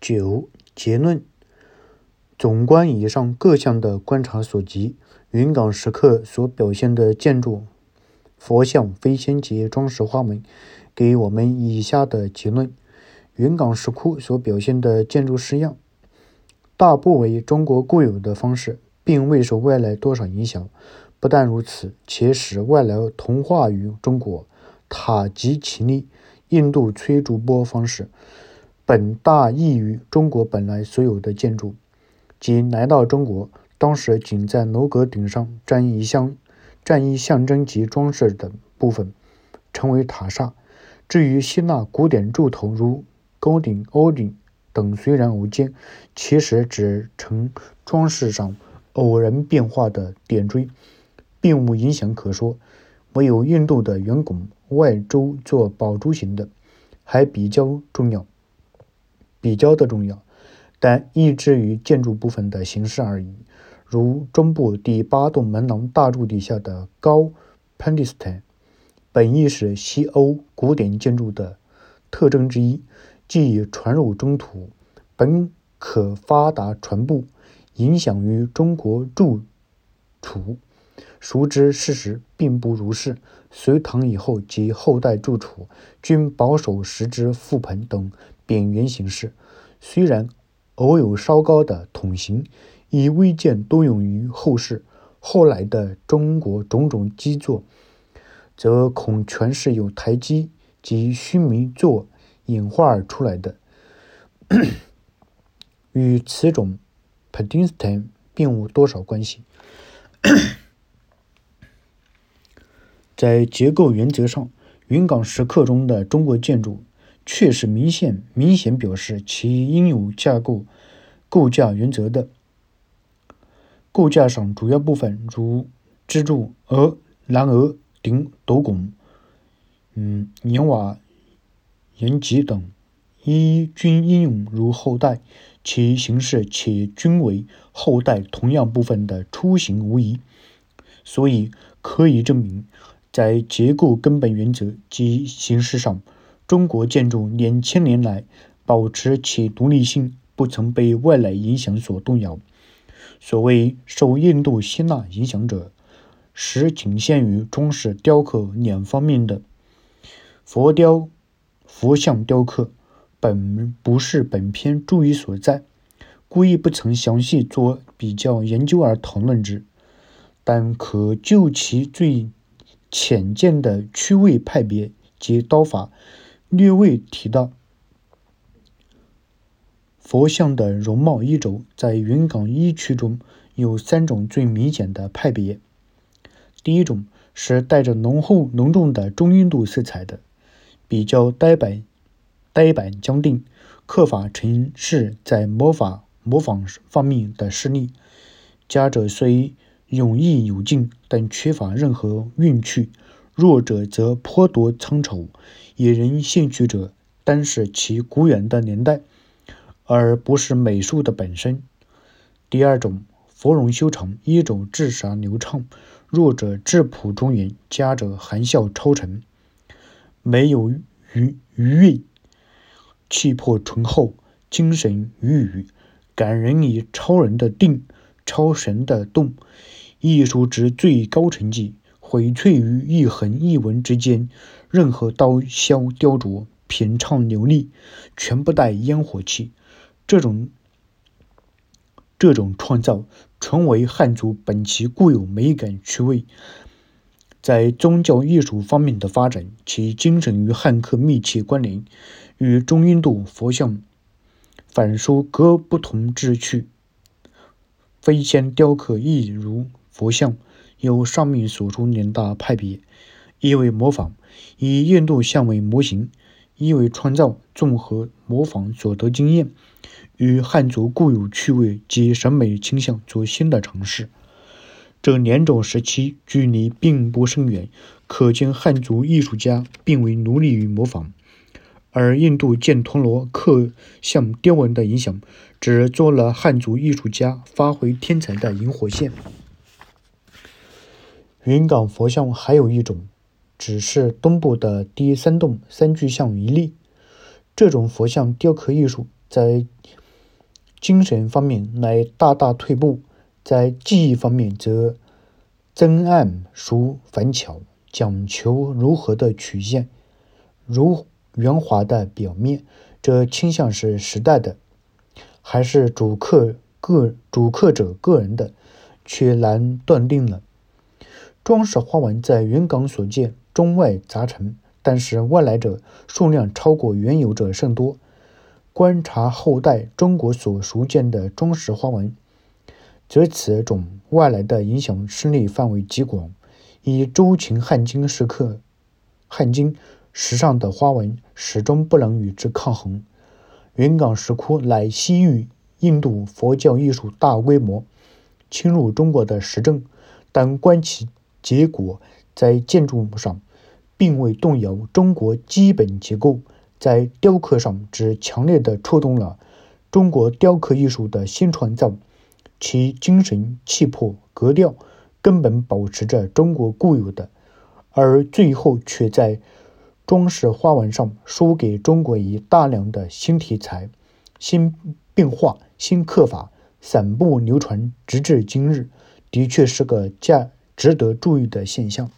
九结论：总观以上各项的观察所及，云冈石刻所表现的建筑、佛像、飞仙及装饰花纹，给我们以下的结论：云冈石窟所表现的建筑式样，大部为中国固有的方式，并未受外来多少影响。不但如此，且使外来同化于中国。塔及其力，印度崔竹波方式。本大异于中国本来所有的建筑，即来到中国，当时仅在楼阁顶上占一象、占一象征及装饰等部分，成为塔刹。至于希腊古典柱头如高顶、凹顶等，虽然偶见，其实只呈装饰上偶然变化的点缀，并无影响可说。唯有印度的圆拱外周做宝珠形的，还比较重要。比较的重要，但抑制于建筑部分的形式而已。如中部第八栋门廊大柱底下的高 p e n d i s t a n 本意是西欧古典建筑的特征之一，既已传入中土，本可发达传播，影响于中国住处。熟知事实并不如是。隋唐以后及后代住处，均保守石之覆盆等。扁圆形式，虽然偶有稍高的筒形，亦未见多用于后世。后来的中国种种基座，则恐全是由台基及须弥座演化而出来的，与此种 pedestal 并无多少关系。在结构原则上，云冈石刻中的中国建筑。确实明显明显表示其应有架构构架原则的构架上主要部分，如支柱、额、栏额、顶、斗拱、嗯檐瓦、檐脊等，一均应用如后代，其形式且均为后代同样部分的雏形无疑，所以可以证明，在结构根本原则及形式上。中国建筑两千年来保持其独立性，不曾被外来影响所动摇。所谓受印度、希腊影响者，实仅限于装饰雕刻两方面的佛雕、佛像雕刻，本不是本篇注意所在，故意不曾详细做比较研究而讨论之。但可就其最浅见的区位派别及刀法。略未提到佛像的容貌衣着，在云冈一区中有三种最明显的派别。第一种是带着浓厚浓重的中印度色彩的，比较呆板、呆板僵定，刻法呈是在模仿模仿方面的失利。加者虽勇毅有劲，但缺乏任何韵趣。弱者则颇多苍丑，引人兴趣者单是其古远的年代，而不是美术的本身。第二种，佛容修长，一种至傻流畅；弱者质朴庄严，佳者含笑超尘，没有余余韵，气魄醇厚，精神郁郁，感人以超人的定，超神的动，艺术之最高成绩。荟萃于一横一纹之间，任何刀削雕琢、品畅流利，全不带烟火气。这种这种创造，纯为汉族本其固有美感趣味。在宗教艺术方面的发展，其精神与汉刻密切关联，与中印度佛像反书各不同之趣。飞仙雕刻亦如佛像。有上面所述两大派别：一为模仿，以印度像为模型；一为创造，综合模仿所得经验与汉族固有趣味及审美倾向做新的尝试。这两种时期距离并不甚远，可见汉族艺术家并未努力于模仿，而印度犍陀罗刻像雕纹的影响，只做了汉族艺术家发挥天才的引火线。云冈佛像还有一种，只是东部的第三栋三巨像一例。这种佛像雕刻艺术在精神方面乃大大退步，在技艺方面则增暗熟繁巧，讲求柔和的曲线，如圆滑的表面。这倾向是时代的，还是主客个主客者个人的，却难断定了。装饰花纹在云冈所见，中外杂陈，但是外来者数量超过原有者甚多。观察后代中国所熟见的装饰花纹，则此种外来的影响势力范围极广。以周秦汉金时刻，汉金时尚的花纹始终不能与之抗衡。云冈石窟乃西域印度佛教艺术大规模侵入中国的实证，但观其结果，在建筑物上并未动摇中国基本结构，在雕刻上只强烈地触动了中国雕刻艺术的新创造，其精神气魄格调根本保持着中国固有的，而最后却在。装饰花纹上输给中国以大量的新题材、新变化、新刻法，散布流传，直至今日，的确是个价值得注意的现象。